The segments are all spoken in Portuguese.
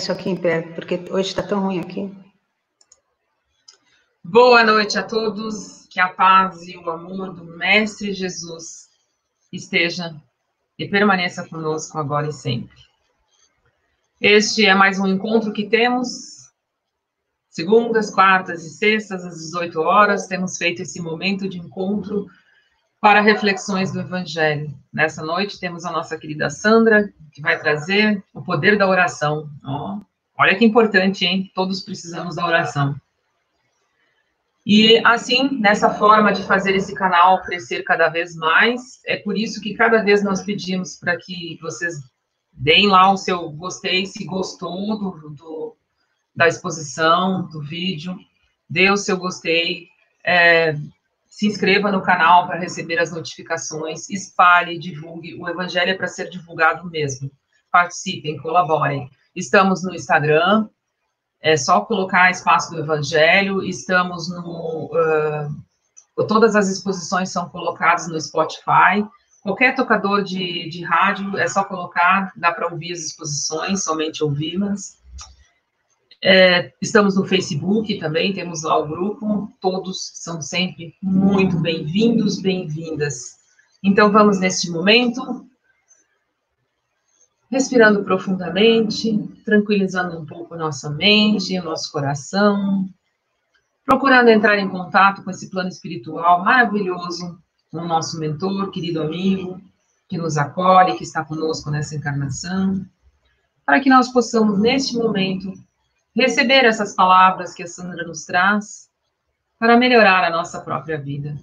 isso aqui em pé, porque hoje está tão ruim aqui. Boa noite a todos, que a paz e o amor do Mestre Jesus esteja e permaneça conosco agora e sempre. Este é mais um encontro que temos, segundas, quartas e sextas, às 18 horas, temos feito esse momento de encontro para reflexões do Evangelho. Nessa noite temos a nossa querida Sandra, que vai trazer o poder da oração. Oh, olha que importante, hein? Todos precisamos da oração. E assim, nessa forma de fazer esse canal crescer cada vez mais, é por isso que cada vez nós pedimos para que vocês deem lá o seu gostei, se gostou do, do da exposição, do vídeo, dê o seu gostei, é, se inscreva no canal para receber as notificações, espalhe, divulgue. O evangelho é para ser divulgado mesmo. Participem, colaborem. Estamos no Instagram, é só colocar espaço do evangelho. Estamos no. Uh, todas as exposições são colocadas no Spotify. Qualquer tocador de, de rádio é só colocar, dá para ouvir as exposições, somente ouvi-las. É, estamos no Facebook também, temos lá o grupo, todos são sempre muito bem-vindos, bem-vindas. Então, vamos neste momento, respirando profundamente, tranquilizando um pouco nossa mente, o nosso coração, procurando entrar em contato com esse plano espiritual maravilhoso, com o nosso mentor, querido amigo, que nos acolhe, que está conosco nessa encarnação, para que nós possamos, neste momento, receber essas palavras que a Sandra nos traz para melhorar a nossa própria vida.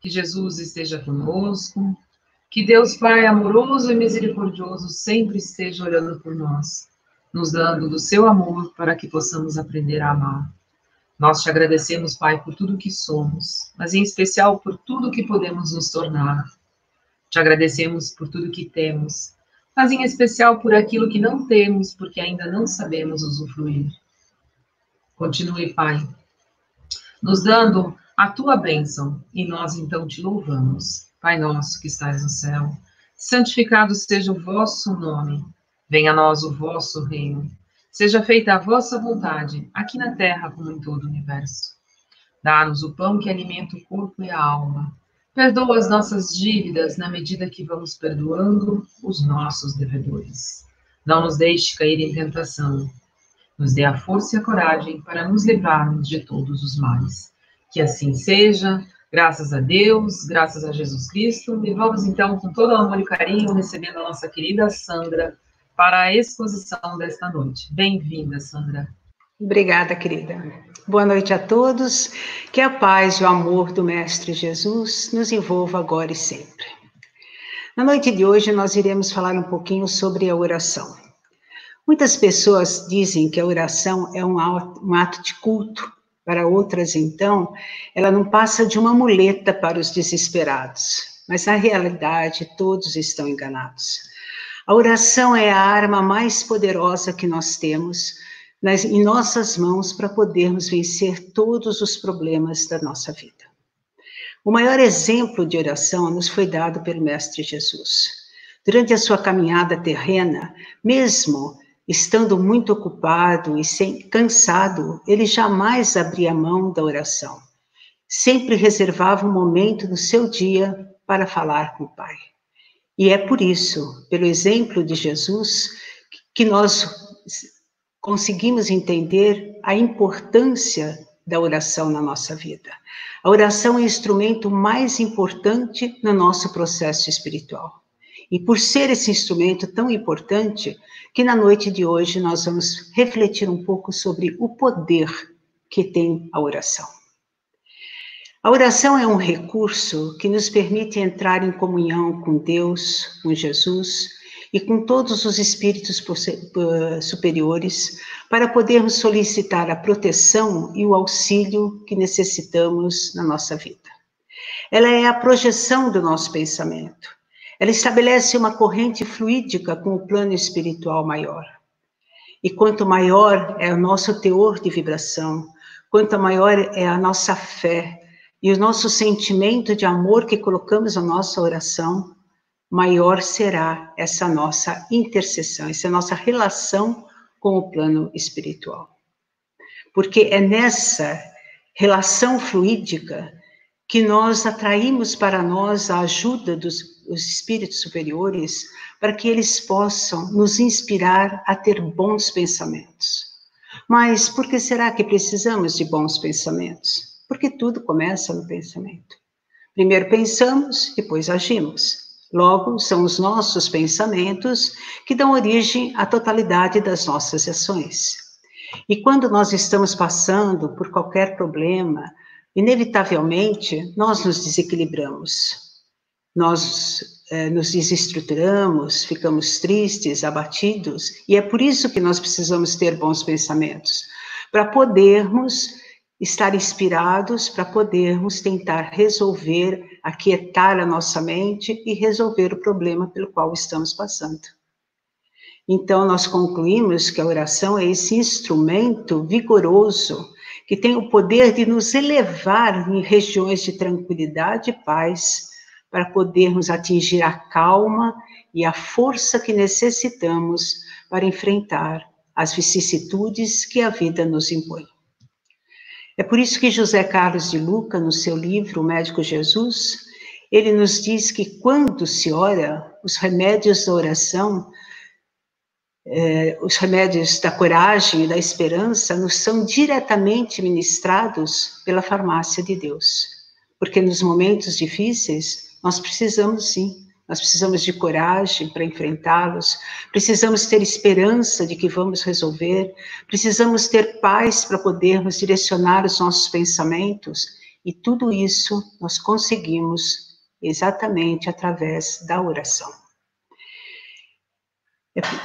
Que Jesus esteja conosco, que Deus Pai amoroso e misericordioso sempre esteja olhando por nós, nos dando do seu amor para que possamos aprender a amar. Nós te agradecemos, Pai, por tudo que somos, mas em especial por tudo que podemos nos tornar. Te agradecemos por tudo que temos mas em especial por aquilo que não temos, porque ainda não sabemos usufruir. Continue, Pai, nos dando a tua bênção, e nós então te louvamos. Pai nosso que estás no céu, santificado seja o vosso nome, venha a nós o vosso reino, seja feita a vossa vontade, aqui na terra como em todo o universo. Dá-nos o pão que alimenta o corpo e a alma Perdoa as nossas dívidas na medida que vamos perdoando os nossos devedores. Não nos deixe cair em tentação. Nos dê a força e a coragem para nos livrarmos de todos os males. Que assim seja, graças a Deus, graças a Jesus Cristo. E vamos então, com todo amor e carinho, recebendo a nossa querida Sandra para a exposição desta noite. Bem-vinda, Sandra. Obrigada, querida. Boa noite a todos. Que a paz e o amor do Mestre Jesus nos envolva agora e sempre. Na noite de hoje, nós iremos falar um pouquinho sobre a oração. Muitas pessoas dizem que a oração é um ato de culto, para outras, então, ela não passa de uma muleta para os desesperados. Mas, na realidade, todos estão enganados. A oração é a arma mais poderosa que nós temos nas, em nossas mãos para podermos vencer todos os problemas da nossa vida. O maior exemplo de oração nos foi dado pelo Mestre Jesus. Durante a sua caminhada terrena, mesmo estando muito ocupado e sem, cansado, ele jamais abria mão da oração. Sempre reservava um momento no seu dia para falar com o Pai. E é por isso, pelo exemplo de Jesus, que nós conseguimos entender a importância da oração na nossa vida. A oração é o instrumento mais importante no nosso processo espiritual. E por ser esse instrumento tão importante, que na noite de hoje nós vamos refletir um pouco sobre o poder que tem a oração. A oração é um recurso que nos permite entrar em comunhão com Deus, com Jesus, e com todos os espíritos superiores para podermos solicitar a proteção e o auxílio que necessitamos na nossa vida. Ela é a projeção do nosso pensamento. Ela estabelece uma corrente fluídica com o plano espiritual maior. E quanto maior é o nosso teor de vibração, quanto maior é a nossa fé e o nosso sentimento de amor que colocamos na nossa oração, maior será essa nossa intercessão, essa nossa relação com o plano espiritual. Porque é nessa relação fluídica que nós atraímos para nós a ajuda dos espíritos superiores para que eles possam nos inspirar a ter bons pensamentos. Mas por que será que precisamos de bons pensamentos? Porque tudo começa no pensamento. Primeiro pensamos, depois agimos. Logo, são os nossos pensamentos que dão origem à totalidade das nossas ações. E quando nós estamos passando por qualquer problema, inevitavelmente nós nos desequilibramos. Nós eh, nos desestruturamos, ficamos tristes, abatidos, e é por isso que nós precisamos ter bons pensamentos, para podermos estar inspirados, para podermos tentar resolver, aquietar a nossa mente e resolver o problema pelo qual estamos passando. Então, nós concluímos que a oração é esse instrumento vigoroso que tem o poder de nos elevar em regiões de tranquilidade e paz, para podermos atingir a calma e a força que necessitamos para enfrentar as vicissitudes que a vida nos impõe. É por isso que José Carlos de Luca, no seu livro O Médico Jesus, ele nos diz que quando se ora, os remédios da oração eh, os remédios da coragem e da esperança nos são diretamente ministrados pela farmácia de Deus. Porque nos momentos difíceis, nós precisamos sim, nós precisamos de coragem para enfrentá-los, precisamos ter esperança de que vamos resolver, precisamos ter paz para podermos direcionar os nossos pensamentos, e tudo isso nós conseguimos exatamente através da oração.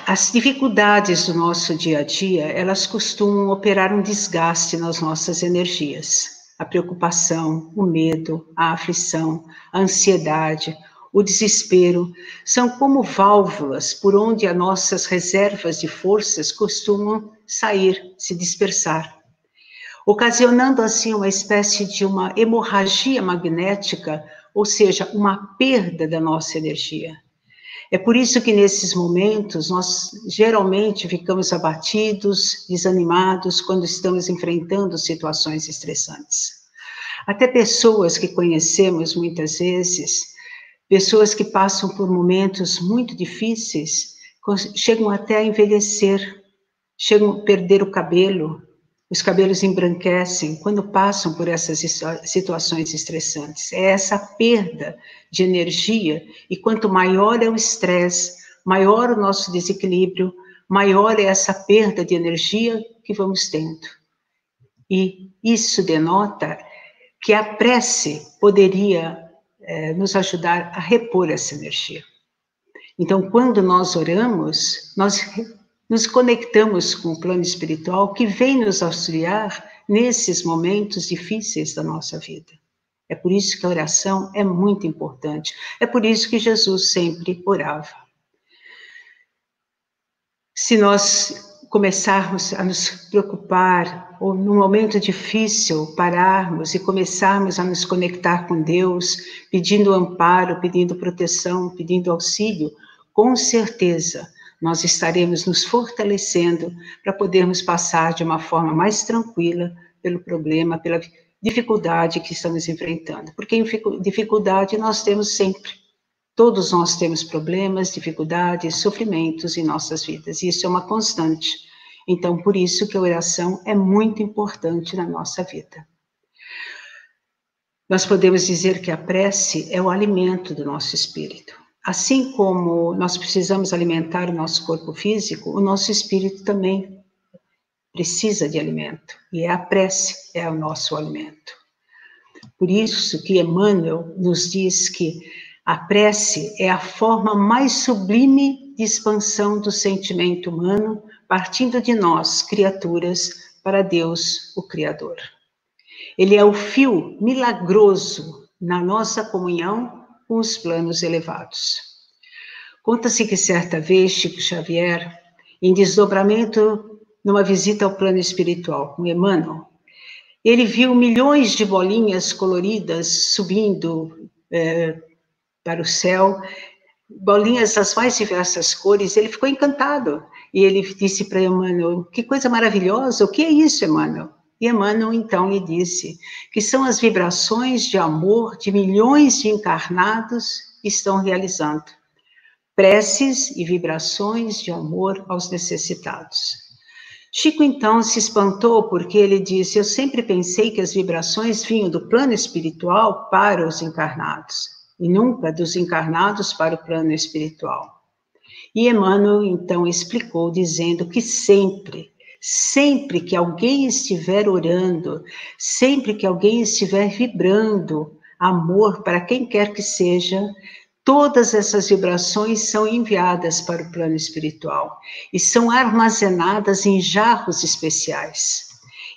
As dificuldades do nosso dia a dia, elas costumam operar um desgaste nas nossas energias. A preocupação, o medo, a aflição, a ansiedade, o desespero são como válvulas por onde as nossas reservas de forças costumam sair, se dispersar, ocasionando assim uma espécie de uma hemorragia magnética, ou seja, uma perda da nossa energia. É por isso que nesses momentos nós geralmente ficamos abatidos, desanimados quando estamos enfrentando situações estressantes. Até pessoas que conhecemos muitas vezes, pessoas que passam por momentos muito difíceis, chegam até a envelhecer, chegam a perder o cabelo, os cabelos embranquecem quando passam por essas situações estressantes. É essa perda de energia, e quanto maior é o estresse, maior o nosso desequilíbrio, maior é essa perda de energia que vamos tendo. E isso denota que a prece poderia é, nos ajudar a repor essa energia. Então, quando nós oramos, nós nos conectamos com o plano espiritual que vem nos auxiliar nesses momentos difíceis da nossa vida. É por isso que a oração é muito importante. É por isso que Jesus sempre orava. Se nós começarmos a nos preocupar, ou num momento difícil, pararmos e começarmos a nos conectar com Deus, pedindo amparo, pedindo proteção, pedindo auxílio, com certeza nós estaremos nos fortalecendo para podermos passar de uma forma mais tranquila pelo problema, pela dificuldade que estamos enfrentando. Porque dificuldade nós temos sempre. Todos nós temos problemas, dificuldades, sofrimentos em nossas vidas, e isso é uma constante. Então, por isso que a oração é muito importante na nossa vida. Nós podemos dizer que a prece é o alimento do nosso espírito. Assim como nós precisamos alimentar o nosso corpo físico, o nosso espírito também precisa de alimento. E é a prece é o nosso alimento. Por isso que Emmanuel nos diz que a prece é a forma mais sublime de expansão do sentimento humano, partindo de nós, criaturas, para Deus, o Criador. Ele é o fio milagroso na nossa comunhão com os planos elevados. Conta-se que certa vez Chico Xavier, em desdobramento numa visita ao plano espiritual com Emmanuel, ele viu milhões de bolinhas coloridas subindo é, para o céu, bolinhas das mais diversas cores, ele ficou encantado. E ele disse para Emmanuel, que coisa maravilhosa, o que é isso, Emmanuel? E Emmanuel então lhe disse que são as vibrações de amor de milhões de encarnados que estão realizando preces e vibrações de amor aos necessitados. Chico então se espantou porque ele disse: Eu sempre pensei que as vibrações vinham do plano espiritual para os encarnados e nunca dos encarnados para o plano espiritual. E Emmanuel então explicou, dizendo que sempre, sempre que alguém estiver orando, sempre que alguém estiver vibrando amor para quem quer que seja, todas essas vibrações são enviadas para o plano espiritual e são armazenadas em jarros especiais.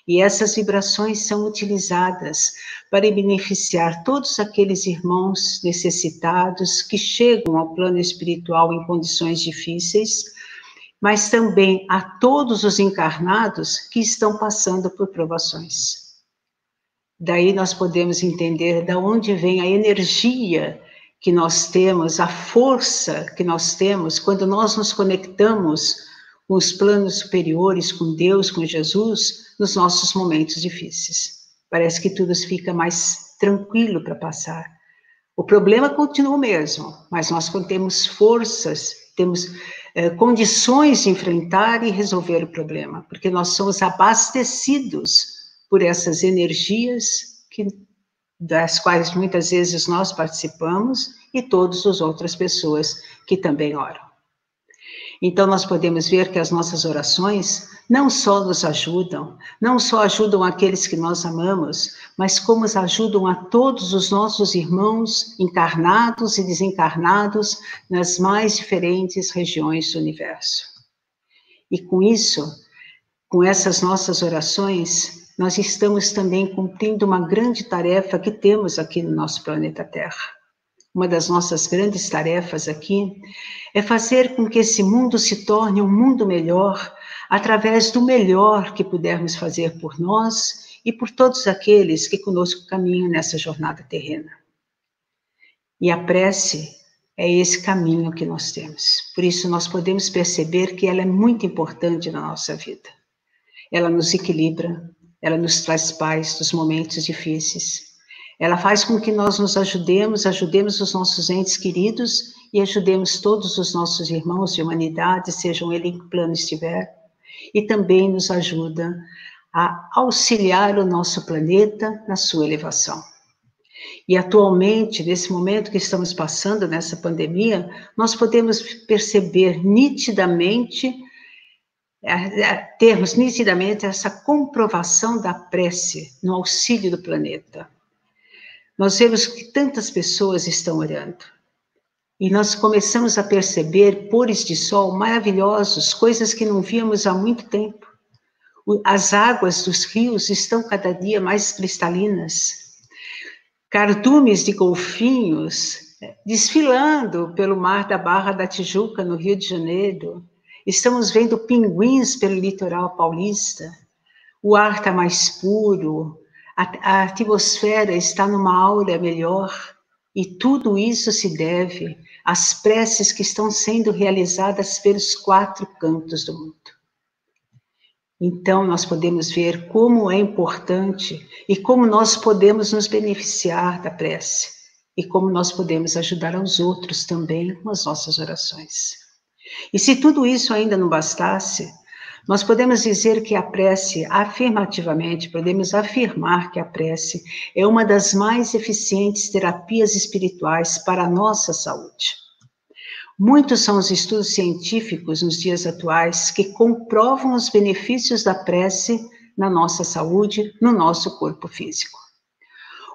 E essas vibrações são utilizadas para beneficiar todos aqueles irmãos necessitados que chegam ao plano espiritual em condições difíceis, mas também a todos os encarnados que estão passando por provações. Daí nós podemos entender da onde vem a energia que nós temos, a força que nós temos quando nós nos conectamos com os planos superiores, com Deus, com Jesus, nos nossos momentos difíceis. Parece que tudo fica mais tranquilo para passar. O problema continua o mesmo, mas nós temos forças, temos eh, condições de enfrentar e resolver o problema, porque nós somos abastecidos por essas energias que das quais muitas vezes nós participamos, e todas as outras pessoas que também oram. Então, nós podemos ver que as nossas orações não só nos ajudam, não só ajudam aqueles que nós amamos, mas como ajudam a todos os nossos irmãos encarnados e desencarnados nas mais diferentes regiões do universo. E com isso, com essas nossas orações, nós estamos também cumprindo uma grande tarefa que temos aqui no nosso planeta Terra. Uma das nossas grandes tarefas aqui é fazer com que esse mundo se torne um mundo melhor através do melhor que pudermos fazer por nós e por todos aqueles que conosco caminham nessa jornada terrena. E a prece é esse caminho que nós temos. Por isso, nós podemos perceber que ela é muito importante na nossa vida. Ela nos equilibra, ela nos traz paz nos momentos difíceis. Ela faz com que nós nos ajudemos, ajudemos os nossos entes queridos e ajudemos todos os nossos irmãos de humanidade, sejam eles em que plano estiver, e também nos ajuda a auxiliar o nosso planeta na sua elevação. E atualmente, nesse momento que estamos passando nessa pandemia, nós podemos perceber nitidamente termos nitidamente essa comprovação da prece no auxílio do planeta. Nós vemos que tantas pessoas estão orando. E nós começamos a perceber pores de sol maravilhosos, coisas que não víamos há muito tempo. As águas dos rios estão cada dia mais cristalinas. Cardumes de golfinhos eh, desfilando pelo mar da Barra da Tijuca, no Rio de Janeiro. Estamos vendo pinguins pelo litoral paulista. O ar está mais puro, a, a atmosfera está numa aura melhor. E tudo isso se deve às preces que estão sendo realizadas pelos quatro cantos do mundo. Então, nós podemos ver como é importante e como nós podemos nos beneficiar da prece e como nós podemos ajudar aos outros também com as nossas orações. E se tudo isso ainda não bastasse, nós podemos dizer que a prece, afirmativamente, podemos afirmar que a prece é uma das mais eficientes terapias espirituais para a nossa saúde. Muitos são os estudos científicos nos dias atuais que comprovam os benefícios da prece na nossa saúde, no nosso corpo físico.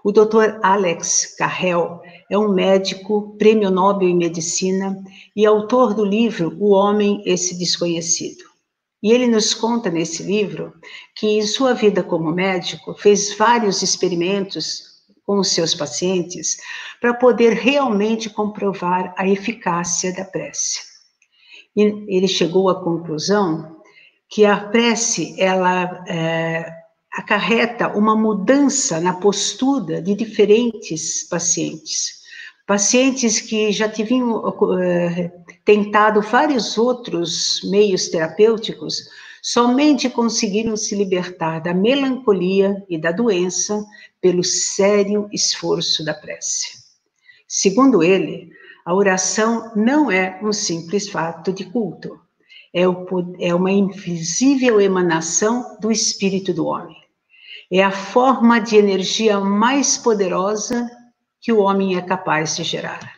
O Dr. Alex Carrel é um médico, prêmio Nobel em Medicina e autor do livro O Homem, Esse Desconhecido. E ele nos conta nesse livro que, em sua vida como médico, fez vários experimentos com os seus pacientes para poder realmente comprovar a eficácia da prece. E ele chegou à conclusão que a prece, ela é, acarreta uma mudança na postura de diferentes pacientes, Pacientes que já tinham uh, tentado vários outros meios terapêuticos somente conseguiram se libertar da melancolia e da doença pelo sério esforço da prece. Segundo ele, a oração não é um simples fato de culto, é, o, é uma invisível emanação do espírito do homem. É a forma de energia mais poderosa que o homem é capaz de gerar.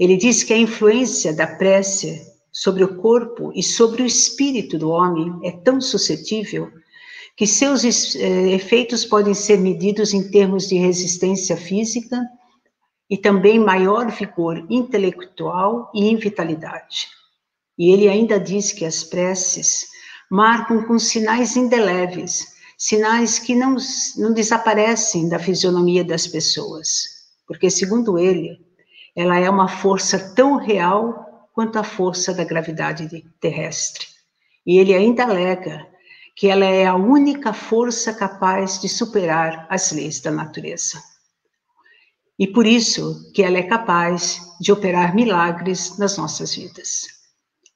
Ele diz que a influência da prece sobre o corpo e sobre o espírito do homem é tão suscetível que seus eh, efeitos podem ser medidos em termos de resistência física e também maior vigor intelectual e em vitalidade. E ele ainda diz que as preces marcam com sinais indeléveis, sinais que não, não desaparecem da fisionomia das pessoas porque, segundo ele, ela é uma força tão real quanto a força da gravidade terrestre. E ele ainda alega que ela é a única força capaz de superar as leis da natureza. E por isso que ela é capaz de operar milagres nas nossas vidas.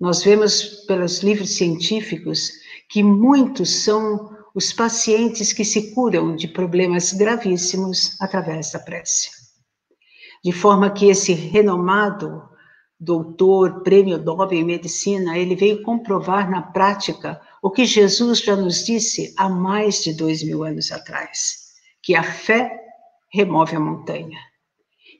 Nós vemos pelos livros científicos que muitos são os pacientes que se curam de problemas gravíssimos através da prece de forma que esse renomado doutor, prêmio Nobel em medicina, ele veio comprovar na prática o que Jesus já nos disse há mais de dois mil anos atrás, que a fé remove a montanha.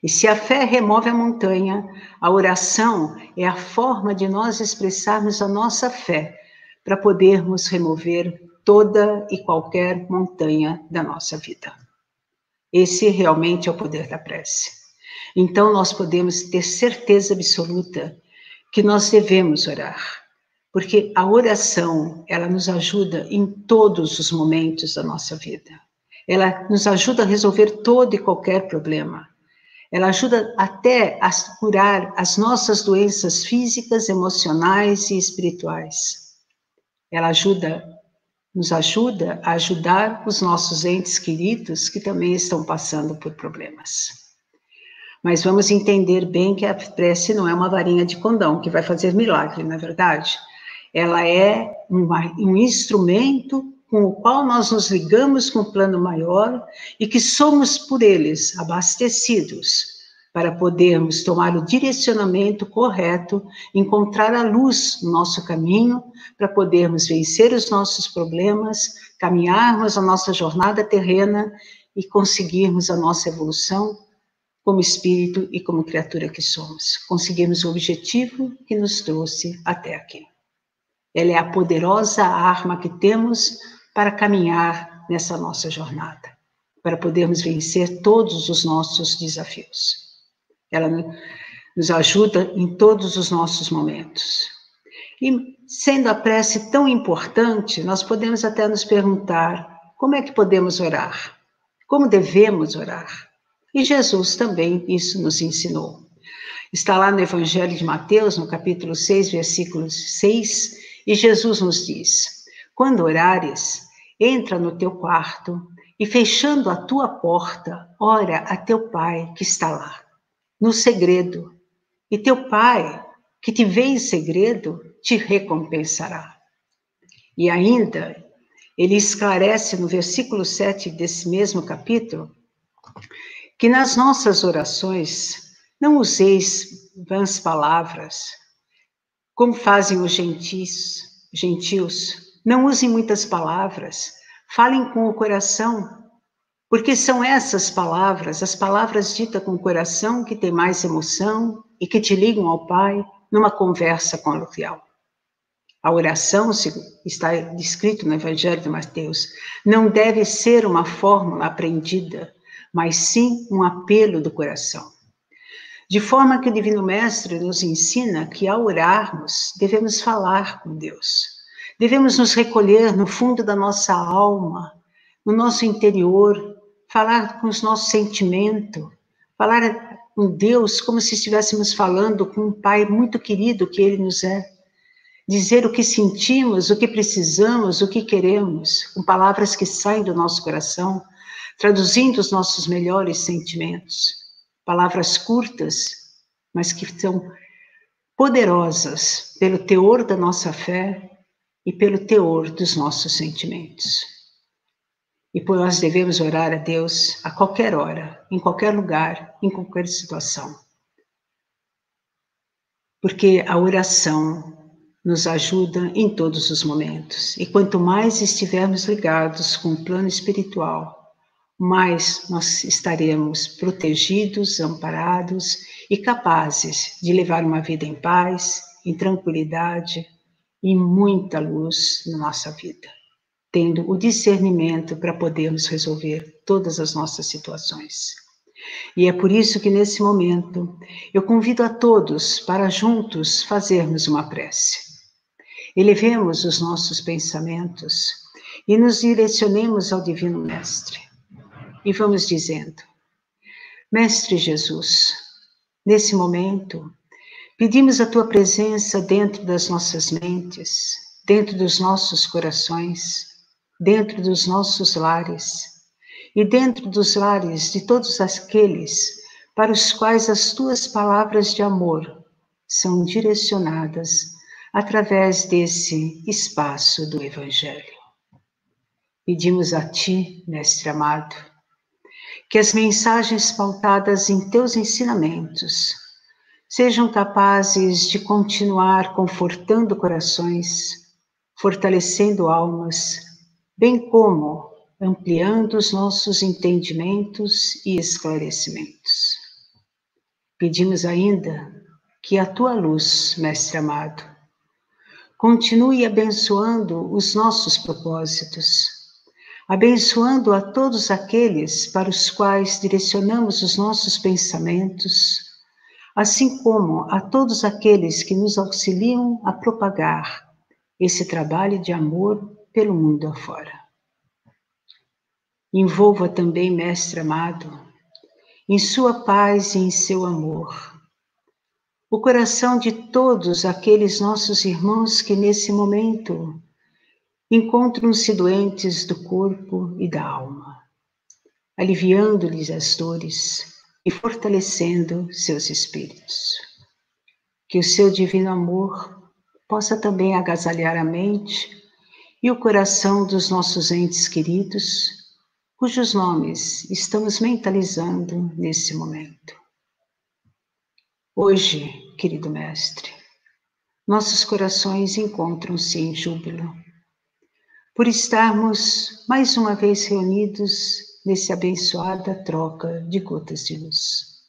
E se a fé remove a montanha, a oração é a forma de nós expressarmos a nossa fé para podermos remover toda e qualquer montanha da nossa vida. Esse realmente é o poder da prece. Então, nós podemos ter certeza absoluta que nós devemos orar, porque a oração, ela nos ajuda em todos os momentos da nossa vida. Ela nos ajuda a resolver todo e qualquer problema. Ela ajuda até a curar as nossas doenças físicas, emocionais e espirituais. Ela ajuda, nos ajuda a ajudar os nossos entes queridos que também estão passando por problemas. Mas vamos entender bem que a prece não é uma varinha de condão que vai fazer milagre, na é verdade. Ela é uma, um instrumento com o qual nós nos ligamos com o plano maior e que somos por eles abastecidos para podermos tomar o direcionamento correto, encontrar a luz no nosso caminho, para podermos vencer os nossos problemas, caminharmos a nossa jornada terrena e conseguirmos a nossa evolução como espírito e como criatura que somos. Conseguimos o objetivo que nos trouxe até aqui. Ela é a poderosa arma que temos para caminhar nessa nossa jornada, para podermos vencer todos os nossos desafios. Ela nos ajuda em todos os nossos momentos. E sendo a prece tão importante, nós podemos até nos perguntar como é que podemos orar? Como devemos orar? E Jesus também isso nos ensinou. Está lá no Evangelho de Mateus, no capítulo 6, versículo 6, e Jesus nos diz: Quando orares, entra no teu quarto e fechando a tua porta, ora a teu pai que está lá, no segredo. E teu pai, que te vê em segredo, te recompensará. E ainda, ele esclarece no versículo 7 desse mesmo capítulo que nas nossas orações não useis vãs palavras, como fazem os gentis, gentios. Não usem muitas palavras, falem com o coração, porque são essas palavras, as palavras ditas com o coração, que tem mais emoção e que te ligam ao Pai numa conversa coloquial. A oração, está descrito no Evangelho de Mateus, não deve ser uma fórmula aprendida, mas sim um apelo do coração. De forma que o Divino Mestre nos ensina que ao orarmos, devemos falar com Deus. Devemos nos recolher no fundo da nossa alma, no nosso interior, falar com os nossos sentimentos, falar com Deus como se estivéssemos falando com um Pai muito querido que Ele nos é. Dizer o que sentimos, o que precisamos, o que queremos, com palavras que saem do nosso coração, traduzindo os nossos melhores sentimentos. palavras curtas, mas que são poderosas pelo teor da nossa fé e pelo teor dos nossos sentimentos. E por nós devemos orar a Deus a qualquer hora, em qualquer lugar, em qualquer situação. Porque a oração nos ajuda em todos os momentos. E quanto mais estivermos ligados com o plano espiritual, mais nós estaremos protegidos, amparados e capazes de levar uma vida em paz, em tranquilidade e muita luz na nossa vida, tendo o discernimento para podermos resolver todas as nossas situações. E é por isso que nesse momento eu convido a todos para juntos fazermos uma prece. Elevemos os nossos pensamentos e nos direcionemos ao Divino Mestre e vamos dizendo: Mestre Jesus, nesse momento, pedimos a tua presença dentro das nossas mentes, dentro dos nossos corações, dentro dos nossos lares e dentro dos lares de todos aqueles para os quais as tuas palavras de amor são direcionadas através desse espaço do Evangelho. Pedimos a Ti, Mestre amado, que as mensagens pautadas em teus ensinamentos sejam capazes de continuar confortando corações, fortalecendo almas, bem como ampliando os nossos entendimentos e esclarecimentos. Pedimos ainda que a tua luz, Mestre amado, continue abençoando os nossos propósitos abençoando a todos aqueles para os quais direcionamos os nossos pensamentos, assim como a todos aqueles que nos auxiliam a propagar esse trabalho de amor pelo mundo afora. Envolva também, Mestre amado, em sua paz e em seu amor, o coração de todos aqueles nossos irmãos que nesse momento encontram-se doentes do corpo e da alma, aliviando-lhes as dores e fortalecendo seus espíritos. Que o seu divino amor possa também agasalhar a mente e o coração dos nossos entes queridos, cujos nomes estamos mentalizando nesse momento. Hoje, querido Mestre, nossos corações encontram-se em júbilo por estarmos mais uma vez reunidos nesse abençoada troca de gotas de luz.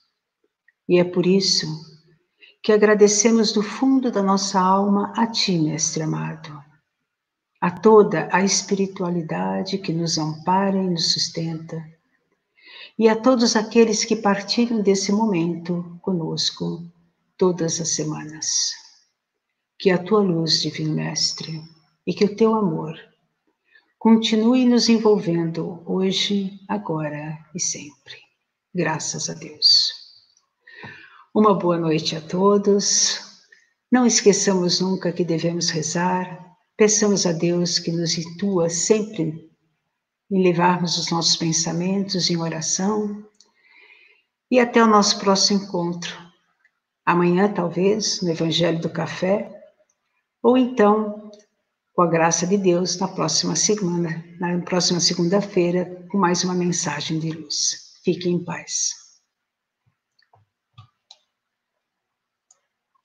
E é por isso que agradecemos do fundo da nossa alma a Ti, Mestre amado, a toda a espiritualidade que nos ampara e nos sustenta, e a todos aqueles que partilham desse momento conosco todas as semanas. Que a Tua luz, Divino Mestre, e que o Teu amor continue nos envolvendo hoje, agora e sempre. Graças a Deus. Uma boa noite a todos. Não esqueçamos nunca que devemos rezar. Peçamos a Deus que nos intua sempre em levarmos os nossos pensamentos em oração. E até o nosso próximo encontro. Amanhã, talvez, no Evangelho do Café, ou então com a graça de Deus, na próxima semana, na próxima segunda-feira, com mais uma mensagem de luz. Fiquem em paz.